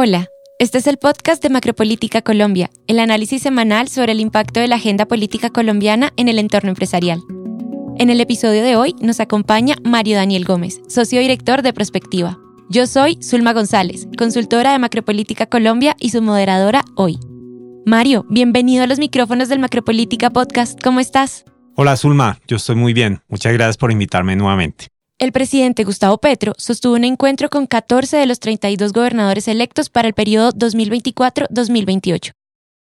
Hola, este es el podcast de Macropolítica Colombia, el análisis semanal sobre el impacto de la agenda política colombiana en el entorno empresarial. En el episodio de hoy nos acompaña Mario Daniel Gómez, socio director de Prospectiva. Yo soy Zulma González, consultora de Macropolítica Colombia y su moderadora hoy. Mario, bienvenido a los micrófonos del Macropolítica Podcast. ¿Cómo estás? Hola Zulma, yo estoy muy bien. Muchas gracias por invitarme nuevamente. El presidente Gustavo Petro sostuvo un encuentro con 14 de los 32 gobernadores electos para el periodo 2024-2028,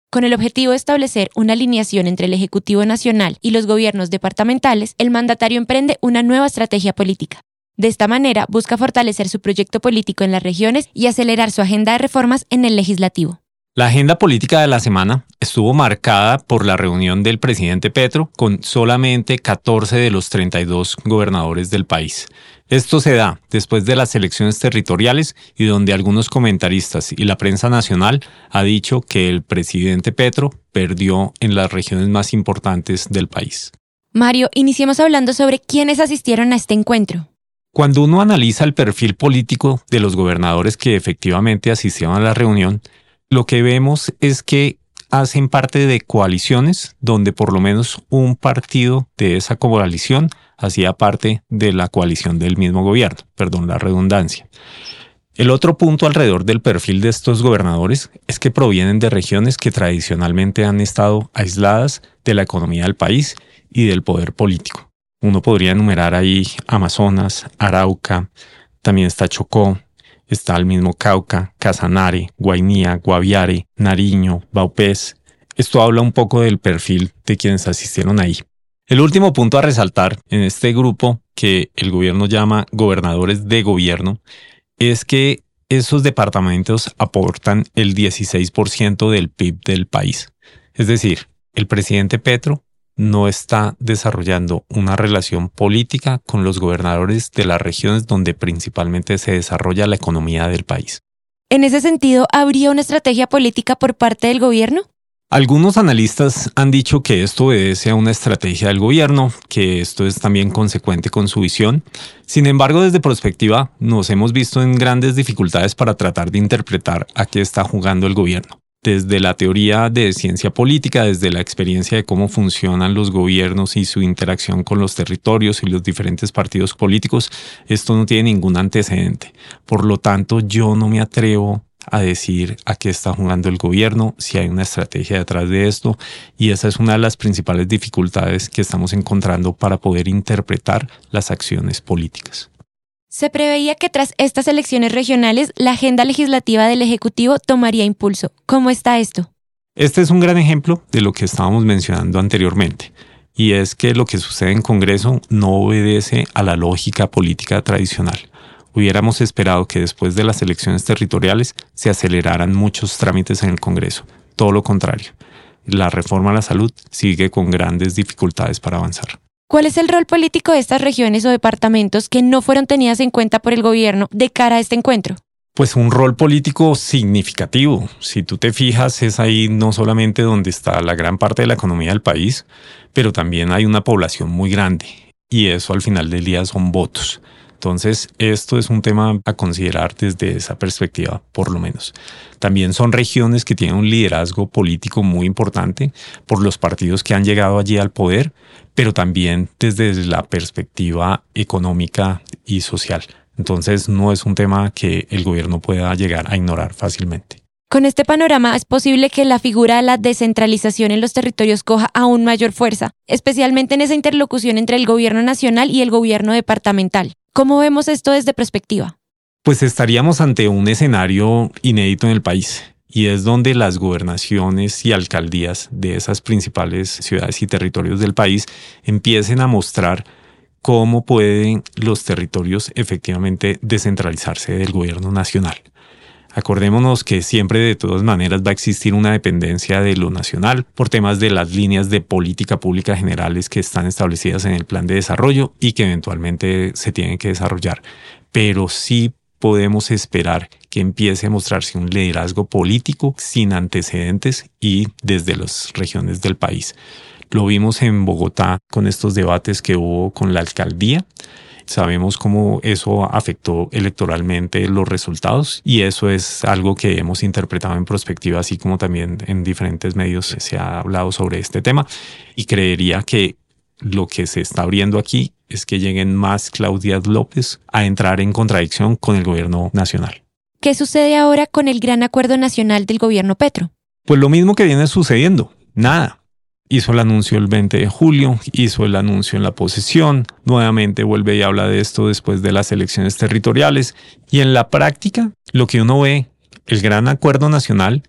con el objetivo de establecer una alineación entre el Ejecutivo Nacional y los gobiernos departamentales, el mandatario emprende una nueva estrategia política. De esta manera, busca fortalecer su proyecto político en las regiones y acelerar su agenda de reformas en el legislativo. La agenda política de la semana estuvo marcada por la reunión del presidente Petro con solamente 14 de los 32 gobernadores del país. Esto se da después de las elecciones territoriales y donde algunos comentaristas y la prensa nacional ha dicho que el presidente Petro perdió en las regiones más importantes del país. Mario, iniciemos hablando sobre quiénes asistieron a este encuentro. Cuando uno analiza el perfil político de los gobernadores que efectivamente asistieron a la reunión, lo que vemos es que hacen parte de coaliciones donde por lo menos un partido de esa coalición hacía parte de la coalición del mismo gobierno, perdón la redundancia. El otro punto alrededor del perfil de estos gobernadores es que provienen de regiones que tradicionalmente han estado aisladas de la economía del país y del poder político. Uno podría enumerar ahí Amazonas, Arauca, también está Chocó, está el mismo Cauca, Casanare, Guainía, Guaviare, Nariño, Baupés. Esto habla un poco del perfil de quienes asistieron ahí. El último punto a resaltar en este grupo que el gobierno llama gobernadores de gobierno es que esos departamentos aportan el 16% del PIB del país. Es decir, el presidente Petro no está desarrollando una relación política con los gobernadores de las regiones donde principalmente se desarrolla la economía del país. En ese sentido, ¿habría una estrategia política por parte del gobierno? Algunos analistas han dicho que esto obedece a una estrategia del gobierno, que esto es también consecuente con su visión. Sin embargo, desde perspectiva, nos hemos visto en grandes dificultades para tratar de interpretar a qué está jugando el gobierno desde la teoría de ciencia política, desde la experiencia de cómo funcionan los gobiernos y su interacción con los territorios y los diferentes partidos políticos, esto no tiene ningún antecedente. Por lo tanto, yo no me atrevo a decir a qué está jugando el gobierno, si hay una estrategia detrás de esto, y esa es una de las principales dificultades que estamos encontrando para poder interpretar las acciones políticas. Se preveía que tras estas elecciones regionales la agenda legislativa del Ejecutivo tomaría impulso. ¿Cómo está esto? Este es un gran ejemplo de lo que estábamos mencionando anteriormente, y es que lo que sucede en Congreso no obedece a la lógica política tradicional. Hubiéramos esperado que después de las elecciones territoriales se aceleraran muchos trámites en el Congreso. Todo lo contrario. La reforma a la salud sigue con grandes dificultades para avanzar. ¿Cuál es el rol político de estas regiones o departamentos que no fueron tenidas en cuenta por el gobierno de cara a este encuentro? Pues un rol político significativo. Si tú te fijas, es ahí no solamente donde está la gran parte de la economía del país, pero también hay una población muy grande. Y eso al final del día son votos. Entonces, esto es un tema a considerar desde esa perspectiva, por lo menos. También son regiones que tienen un liderazgo político muy importante por los partidos que han llegado allí al poder, pero también desde la perspectiva económica y social. Entonces, no es un tema que el gobierno pueda llegar a ignorar fácilmente. Con este panorama es posible que la figura de la descentralización en los territorios coja aún mayor fuerza, especialmente en esa interlocución entre el gobierno nacional y el gobierno departamental. ¿Cómo vemos esto desde perspectiva? Pues estaríamos ante un escenario inédito en el país y es donde las gobernaciones y alcaldías de esas principales ciudades y territorios del país empiecen a mostrar cómo pueden los territorios efectivamente descentralizarse del gobierno nacional. Acordémonos que siempre de todas maneras va a existir una dependencia de lo nacional por temas de las líneas de política pública generales que están establecidas en el plan de desarrollo y que eventualmente se tienen que desarrollar. Pero sí podemos esperar que empiece a mostrarse un liderazgo político sin antecedentes y desde las regiones del país. Lo vimos en Bogotá con estos debates que hubo con la alcaldía Sabemos cómo eso afectó electoralmente los resultados y eso es algo que hemos interpretado en perspectiva, así como también en diferentes medios se ha hablado sobre este tema y creería que lo que se está abriendo aquí es que lleguen más Claudia López a entrar en contradicción con el gobierno nacional. ¿Qué sucede ahora con el gran acuerdo nacional del gobierno Petro? Pues lo mismo que viene sucediendo, nada. Hizo el anuncio el 20 de julio, hizo el anuncio en la posesión, nuevamente vuelve y habla de esto después de las elecciones territoriales y en la práctica lo que uno ve, el gran acuerdo nacional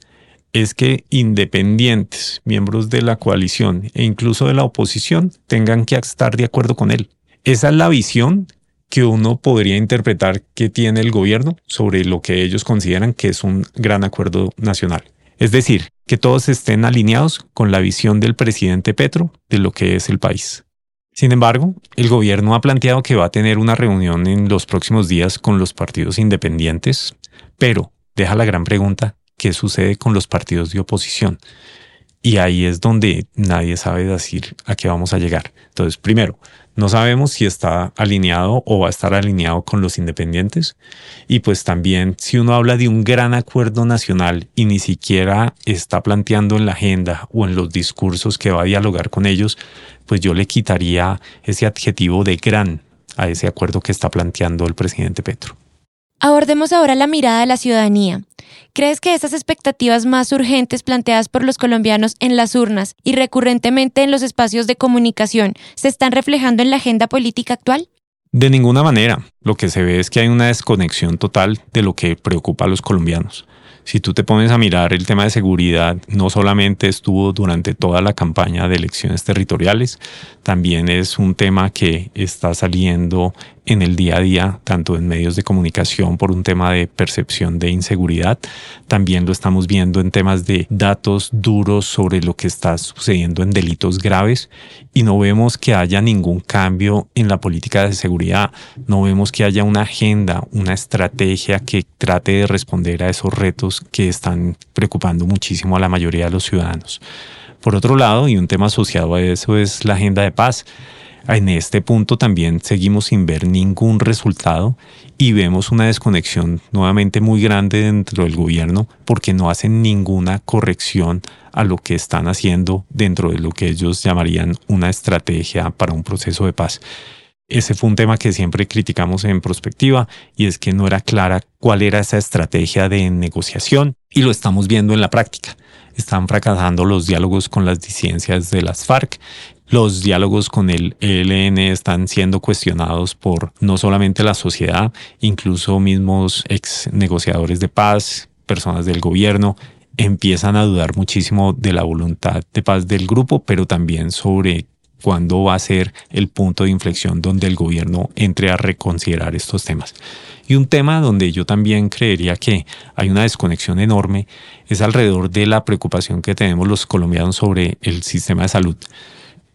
es que independientes, miembros de la coalición e incluso de la oposición tengan que estar de acuerdo con él. Esa es la visión que uno podría interpretar que tiene el gobierno sobre lo que ellos consideran que es un gran acuerdo nacional. Es decir, que todos estén alineados con la visión del presidente Petro de lo que es el país. Sin embargo, el gobierno ha planteado que va a tener una reunión en los próximos días con los partidos independientes, pero deja la gran pregunta, qué sucede con los partidos de oposición. Y ahí es donde nadie sabe decir a qué vamos a llegar. Entonces, primero, no sabemos si está alineado o va a estar alineado con los independientes. Y pues también si uno habla de un gran acuerdo nacional y ni siquiera está planteando en la agenda o en los discursos que va a dialogar con ellos, pues yo le quitaría ese adjetivo de gran a ese acuerdo que está planteando el presidente Petro. Abordemos ahora la mirada de la ciudadanía. ¿Crees que esas expectativas más urgentes planteadas por los colombianos en las urnas y recurrentemente en los espacios de comunicación se están reflejando en la agenda política actual? De ninguna manera. Lo que se ve es que hay una desconexión total de lo que preocupa a los colombianos. Si tú te pones a mirar el tema de seguridad, no solamente estuvo durante toda la campaña de elecciones territoriales, también es un tema que está saliendo en el día a día, tanto en medios de comunicación por un tema de percepción de inseguridad, también lo estamos viendo en temas de datos duros sobre lo que está sucediendo en delitos graves y no vemos que haya ningún cambio en la política de seguridad, no vemos que haya una agenda, una estrategia que trate de responder a esos retos que están preocupando muchísimo a la mayoría de los ciudadanos. Por otro lado, y un tema asociado a eso es la agenda de paz. En este punto también seguimos sin ver ningún resultado y vemos una desconexión nuevamente muy grande dentro del gobierno porque no hacen ninguna corrección a lo que están haciendo dentro de lo que ellos llamarían una estrategia para un proceso de paz. Ese fue un tema que siempre criticamos en prospectiva y es que no era clara cuál era esa estrategia de negociación y lo estamos viendo en la práctica. Están fracasando los diálogos con las disidencias de las FARC los diálogos con el ELN están siendo cuestionados por no solamente la sociedad, incluso mismos ex negociadores de paz, personas del gobierno, empiezan a dudar muchísimo de la voluntad de paz del grupo, pero también sobre cuándo va a ser el punto de inflexión donde el gobierno entre a reconsiderar estos temas. Y un tema donde yo también creería que hay una desconexión enorme es alrededor de la preocupación que tenemos los colombianos sobre el sistema de salud.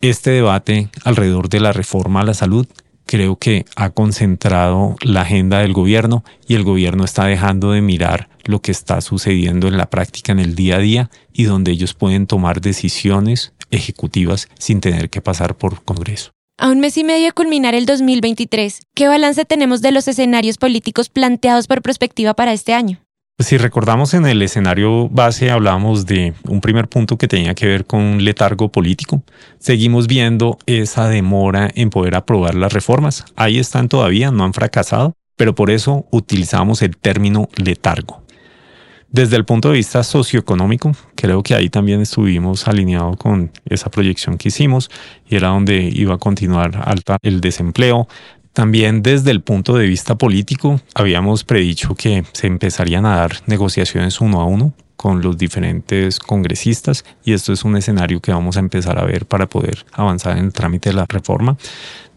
Este debate alrededor de la reforma a la salud creo que ha concentrado la agenda del gobierno y el gobierno está dejando de mirar lo que está sucediendo en la práctica en el día a día y donde ellos pueden tomar decisiones ejecutivas sin tener que pasar por Congreso. A un mes y medio de culminar el 2023, ¿qué balance tenemos de los escenarios políticos planteados por perspectiva para este año? Si recordamos en el escenario base hablábamos de un primer punto que tenía que ver con un letargo político. Seguimos viendo esa demora en poder aprobar las reformas. Ahí están todavía, no han fracasado, pero por eso utilizamos el término letargo. Desde el punto de vista socioeconómico, creo que ahí también estuvimos alineados con esa proyección que hicimos y era donde iba a continuar alta el desempleo, también desde el punto de vista político, habíamos predicho que se empezarían a dar negociaciones uno a uno con los diferentes congresistas y esto es un escenario que vamos a empezar a ver para poder avanzar en el trámite de la reforma.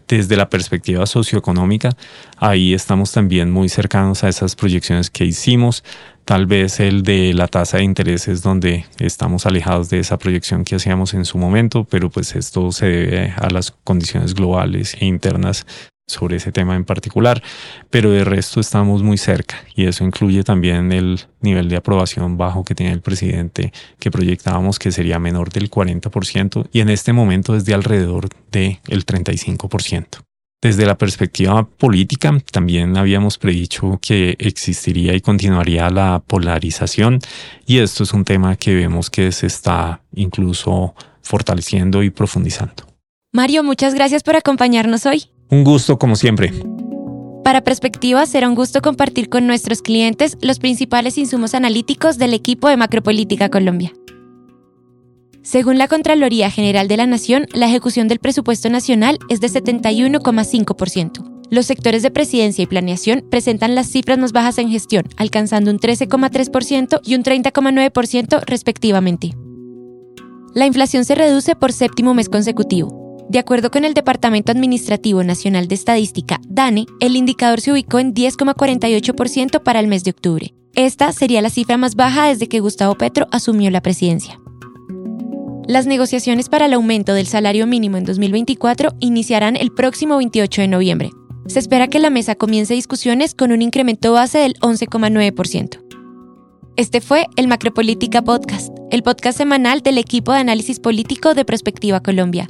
Desde la perspectiva socioeconómica, ahí estamos también muy cercanos a esas proyecciones que hicimos. Tal vez el de la tasa de interés es donde estamos alejados de esa proyección que hacíamos en su momento, pero pues esto se debe a las condiciones globales e internas sobre ese tema en particular, pero de resto estamos muy cerca y eso incluye también el nivel de aprobación bajo que tiene el presidente que proyectábamos que sería menor del 40% y en este momento es de alrededor del 35%. Desde la perspectiva política, también habíamos predicho que existiría y continuaría la polarización y esto es un tema que vemos que se está incluso fortaleciendo y profundizando. Mario, muchas gracias por acompañarnos hoy. Un gusto como siempre. Para Perspectiva será un gusto compartir con nuestros clientes los principales insumos analíticos del equipo de Macropolítica Colombia. Según la Contraloría General de la Nación, la ejecución del presupuesto nacional es de 71,5%. Los sectores de presidencia y planeación presentan las cifras más bajas en gestión, alcanzando un 13,3% y un 30,9% respectivamente. La inflación se reduce por séptimo mes consecutivo. De acuerdo con el Departamento Administrativo Nacional de Estadística, DANE, el indicador se ubicó en 10,48% para el mes de octubre. Esta sería la cifra más baja desde que Gustavo Petro asumió la presidencia. Las negociaciones para el aumento del salario mínimo en 2024 iniciarán el próximo 28 de noviembre. Se espera que la mesa comience discusiones con un incremento base del 11,9%. Este fue el Macropolítica Podcast, el podcast semanal del equipo de análisis político de Prospectiva Colombia.